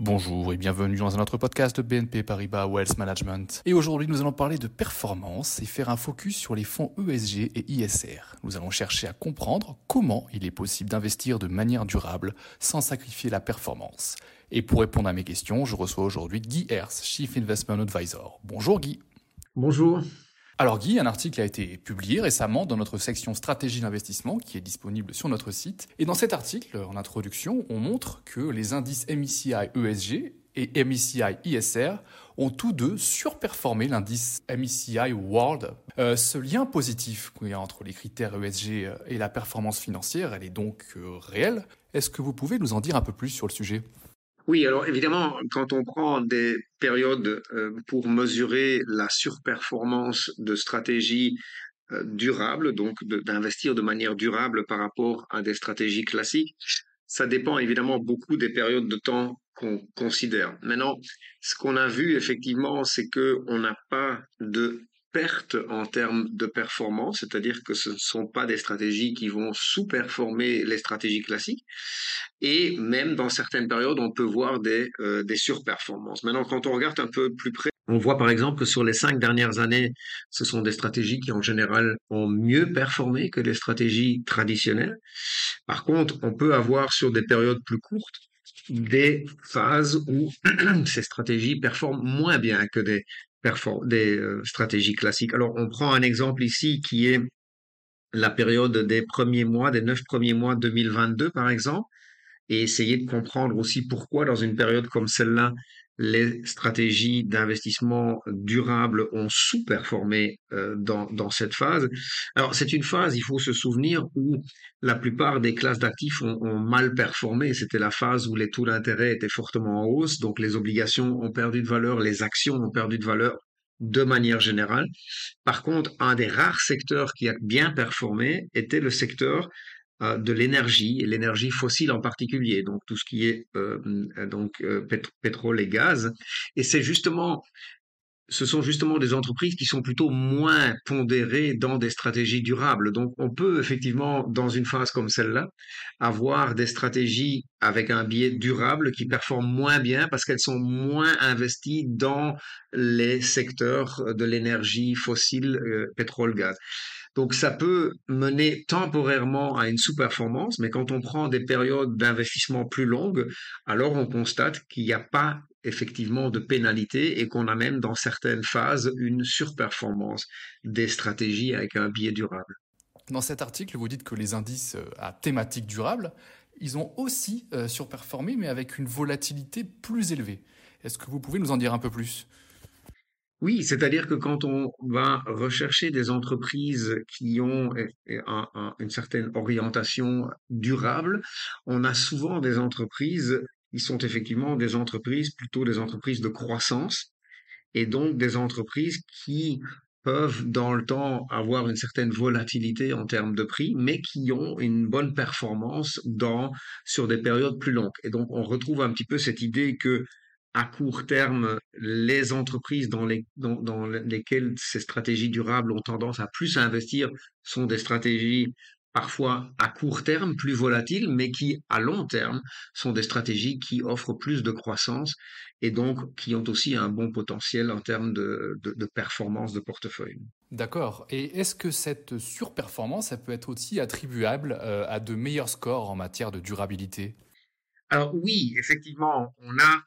Bonjour et bienvenue dans un autre podcast de BNP Paribas Wealth Management. Et aujourd'hui, nous allons parler de performance et faire un focus sur les fonds ESG et ISR. Nous allons chercher à comprendre comment il est possible d'investir de manière durable sans sacrifier la performance. Et pour répondre à mes questions, je reçois aujourd'hui Guy Hers, Chief Investment Advisor. Bonjour Guy. Bonjour. Alors Guy, un article a été publié récemment dans notre section stratégie d'investissement qui est disponible sur notre site. Et dans cet article, en introduction, on montre que les indices MSCI ESG et MSCI ISR ont tous deux surperformé l'indice MSCI World. Euh, ce lien positif qu'il y a entre les critères ESG et la performance financière, elle est donc euh, réelle. Est-ce que vous pouvez nous en dire un peu plus sur le sujet? Oui, alors évidemment, quand on prend des périodes euh, pour mesurer la surperformance de stratégies euh, durables, donc d'investir de, manière durable par rapport à des stratégies classiques, ça dépend évidemment beaucoup des périodes de temps qu'on considère. Maintenant, ce qu'on a vu effectivement, c'est que on n'a pas de perte en termes de performance, c'est-à-dire que ce ne sont pas des stratégies qui vont sous-performer les stratégies classiques, et même dans certaines périodes, on peut voir des, euh, des surperformances. Maintenant, quand on regarde un peu plus près, on voit par exemple que sur les cinq dernières années, ce sont des stratégies qui en général ont mieux performé que les stratégies traditionnelles. Par contre, on peut avoir sur des périodes plus courtes des phases où ces stratégies performent moins bien que des des euh, stratégies classiques. Alors, on prend un exemple ici qui est la période des premiers mois, des neuf premiers mois 2022, par exemple, et essayer de comprendre aussi pourquoi, dans une période comme celle-là, les stratégies d'investissement durable ont sous-performé euh, dans, dans cette phase. Alors c'est une phase, il faut se souvenir, où la plupart des classes d'actifs ont, ont, mal performé. C'était la phase où les taux d'intérêt étaient fortement en hausse, donc les obligations ont perdu de valeur, les actions ont perdu de valeur de manière générale. Par contre, un des rares secteurs qui a bien performé était le secteur de l'énergie, l'énergie fossile en particulier, donc tout ce qui est euh, donc euh, pétrole et gaz. Et c'est justement ce sont justement des entreprises qui sont plutôt moins pondérées dans des stratégies durables. Donc on peut effectivement, dans une phase comme celle-là, avoir des stratégies avec un biais durable qui performent moins bien parce qu'elles sont moins investies dans les secteurs de l'énergie fossile, pétrole, gaz. Donc ça peut mener temporairement à une sous-performance, mais quand on prend des périodes d'investissement plus longues, alors on constate qu'il n'y a pas effectivement de pénalité et qu'on a même dans certaines phases une surperformance des stratégies avec un biais durable. Dans cet article, vous dites que les indices euh, à thématique durable, ils ont aussi euh, surperformé, mais avec une volatilité plus élevée. Est-ce que vous pouvez nous en dire un peu plus? Oui, c'est-à-dire que quand on va rechercher des entreprises qui ont eh, eh, une certaine orientation durable, on a souvent des entreprises qui sont effectivement des entreprises, plutôt des entreprises de croissance, et donc des entreprises qui peuvent dans le temps avoir une certaine volatilité en termes de prix, mais qui ont une bonne performance dans, sur des périodes plus longues. Et donc on retrouve un petit peu cette idée que à court terme, les entreprises dans, les, dans, lesquelles ces stratégies durables ont tendance à plus investir sont des stratégies parfois à court terme plus volatiles, mais qui à long terme sont des stratégies qui offrent plus de croissance et donc qui ont aussi un bon potentiel en termes de, de, performance de portefeuille. D'accord. Et est-ce que cette surperformance, elle peut être aussi attribuable euh, à de meilleurs scores en matière de durabilité? Alors oui, effectivement, on a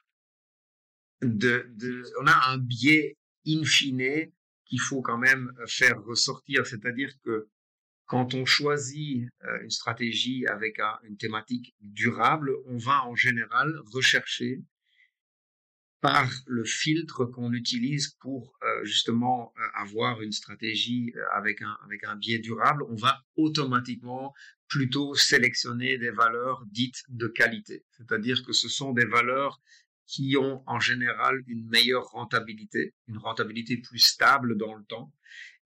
on a un biais in fine qu'il faut quand même faire ressortir, c'est-à-dire que quand on choisit euh, une stratégie avec une thématique durable, on va en général rechercher par le filtre qu'on utilise pour euh, justement euh, avoir une stratégie avec un, avec un biais durable, on va automatiquement plutôt sélectionner des valeurs dites de qualité. C'est-à-dire que ce sont des valeurs qui ont en général une meilleure rentabilité, une rentabilité plus stable dans le temps,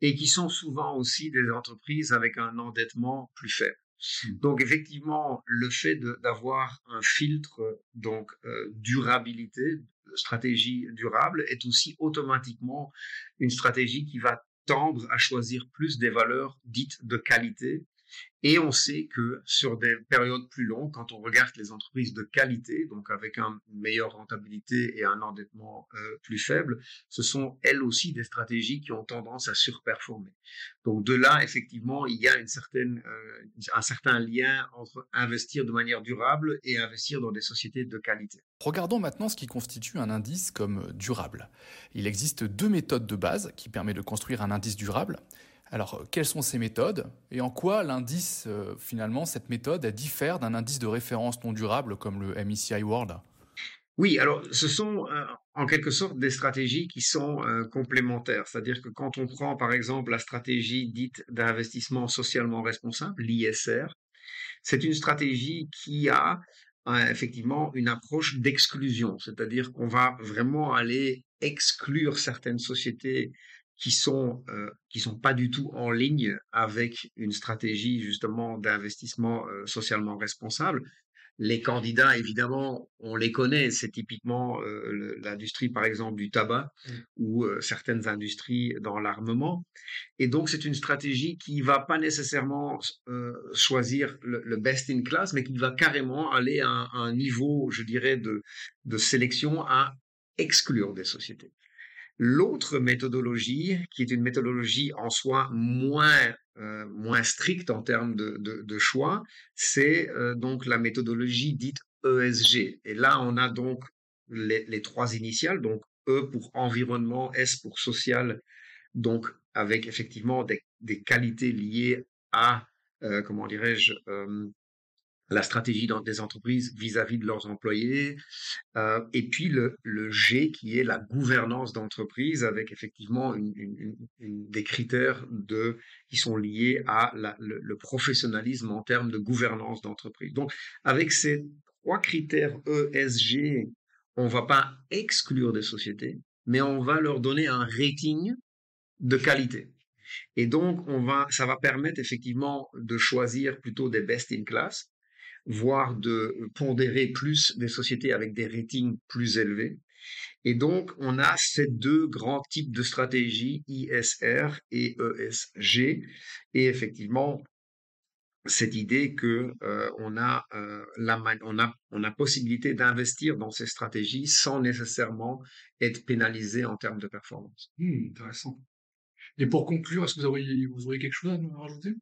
et qui sont souvent aussi des entreprises avec un endettement plus faible. Hmm. Donc effectivement, le fait d'avoir un filtre donc euh, durabilité, stratégie durable, est aussi automatiquement une stratégie qui va tendre à choisir plus des valeurs dites de qualité Et on sait que sur des périodes plus longues, quand on regarde les entreprises de qualité, donc avec une meilleure rentabilité et un endettement euh, plus faible, ce sont elles aussi des stratégies qui ont tendance à surperformer. Donc de là, effectivement, il y a euh, un certain lien entre investir de manière durable et investir dans des sociétés de qualité. Regardons maintenant ce qui constitue un indice comme durable. Il existe deux méthodes de base qui permettent de construire un indice durable. Alors, euh, quelles sont ces méthodes et en quoi l'indice, euh, finalement, cette méthode, diffère d'un indice de référence non durable comme le MSCI World? Oui, alors ce sont euh, en quelque sorte des stratégies qui sont complémentaires. C'est-à-dire que quand on prend par exemple la stratégie dite d'investissement socialement responsable, l'ISR, c'est une stratégie qui a effectivement une approche d'exclusion, c'est-à-dire qu'on va vraiment aller exclure certaines sociétés qui sont euh, qui sont pas du tout en ligne avec une stratégie justement d'investissement euh, socialement responsable. Les candidats, évidemment, on les connaît. C'est typiquement euh, l'industrie, par exemple, du tabac mmh. ou certaines industries dans l'armement. Et donc, c'est une stratégie qui va pas nécessairement choisir le, le, best in class, mais qui va carrément aller à un, à un niveau, je dirais, de, de sélection à exclure des sociétés. L'autre méthodologie, qui est une méthodologie en soi moins euh, moins stricte en termes de, de, de choix, c'est euh, donc la méthodologie dite ESG. Et là, on a donc les, les, trois initiales, donc E pour environnement, S pour social, donc avec effectivement des, des qualités liées à, euh, comment dirais-je, euh, la stratégie des entreprises vis-à-vis de leurs employés, euh, et puis le, le, G qui est la gouvernance d'entreprise avec effectivement une, une, une, des critères de qui sont liés à la, le, le, professionnalisme en termes de gouvernance d'entreprise. Donc avec ces trois critères ESG, on va pas exclure des sociétés, mais on va leur donner un rating de qualité. Et donc, on va, ça va permettre effectivement de choisir plutôt des best in class, voire de pondérer plus des sociétés avec des ratings plus élevés. Et donc, on a ces deux grands types de stratégies, ISR et ESG. Et effectivement, cette idée que euh, on a euh, la on a on a possibilité d'investir dans ces stratégies sans nécessairement être pénalisé en termes de performance. Mmh, intéressant. Et pour conclure, est-ce que vous auriez vous auriez quelque chose à nous rajouter?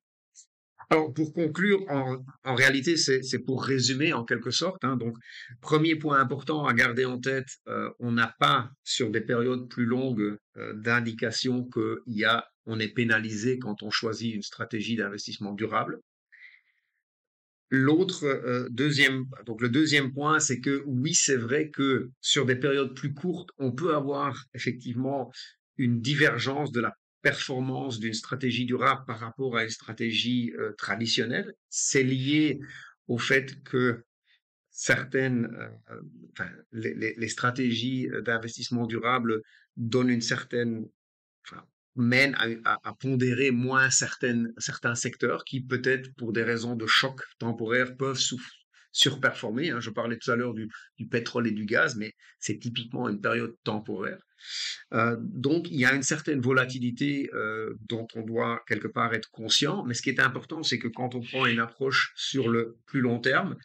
Alors, pour conclure, en, réalité, c'est pour résumer en quelque sorte. Hein, donc, premier point important à garder en tête, euh, on n'a pas sur des périodes plus longues euh, d'indication qu'il y a, on est pénalisé quand on choisit une stratégie d'investissement durable. L'autre euh, deuxième, donc le deuxième point, c'est que oui, c'est vrai que sur des périodes plus courtes, on peut avoir effectivement une divergence de la performance d'une stratégie durable par rapport à une stratégie euh, traditionnelle. C'est lié au fait que certaines, euh, enfin, les, stratégies d'investissement durable donnent une certaine, enfin, mènent à, pondérer moins certains secteurs qui peut-être pour des raisons de choc temporaire peuvent surperformer. Hein. Je parlais tout à l'heure du, pétrole et du gaz, mais c'est typiquement une période temporaire. Euh, donc, il y a une certaine volatilité euh, dont on doit quelque part être conscient. Mais ce qui est important, c'est que quand on prend une approche sur le plus long terme,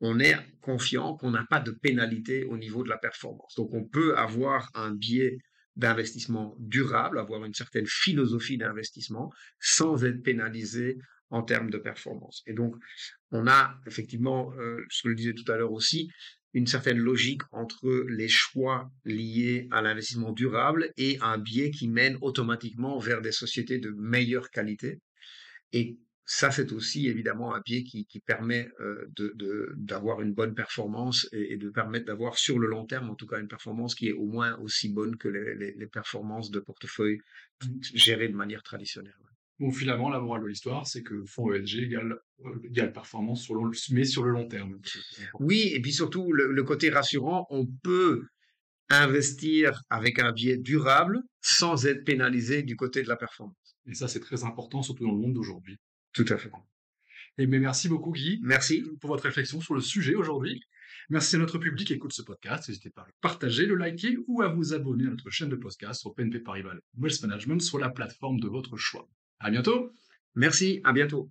on est confiant qu'on n'a pas de pénalité au niveau de la performance. Donc, on peut avoir un biais d'investissement durable, avoir une certaine philosophie d'investissement sans être pénalisé en termes de performance. Et donc, on a effectivement, euh, ce que je disais tout à l'heure aussi, une certaine logique entre les choix liés à l'investissement durable et un biais qui mène automatiquement vers des sociétés de meilleure qualité. Et ça, c'est aussi évidemment un biais qui, permet euh, d'avoir une bonne performance et, de permettre d'avoir sur le long terme, en tout cas, une performance qui est au moins aussi bonne que les, les, les performances de portefeuille gérées de manière traditionnelle. Bon, finalement, la morale de l'histoire, c'est que fonds ESG égale, euh, égale performance, sur le, mais sur le long terme. Oui, et puis surtout, le, le, côté rassurant, on peut investir avec un biais durable sans être pénalisé du côté de la performance. Et ça, c'est très important, surtout dans le monde d'aujourd'hui. Tout à fait. Et mais merci beaucoup, Guy. Merci. Pour votre réflexion sur le sujet aujourd'hui. Merci à notre public qui écoute ce podcast. N'hésitez pas à le partager, le liker ou à vous abonner à notre chaîne de podcast sur PNP Paribas Wealth Management sur la plateforme de votre choix. À bientôt. Merci, à bientôt.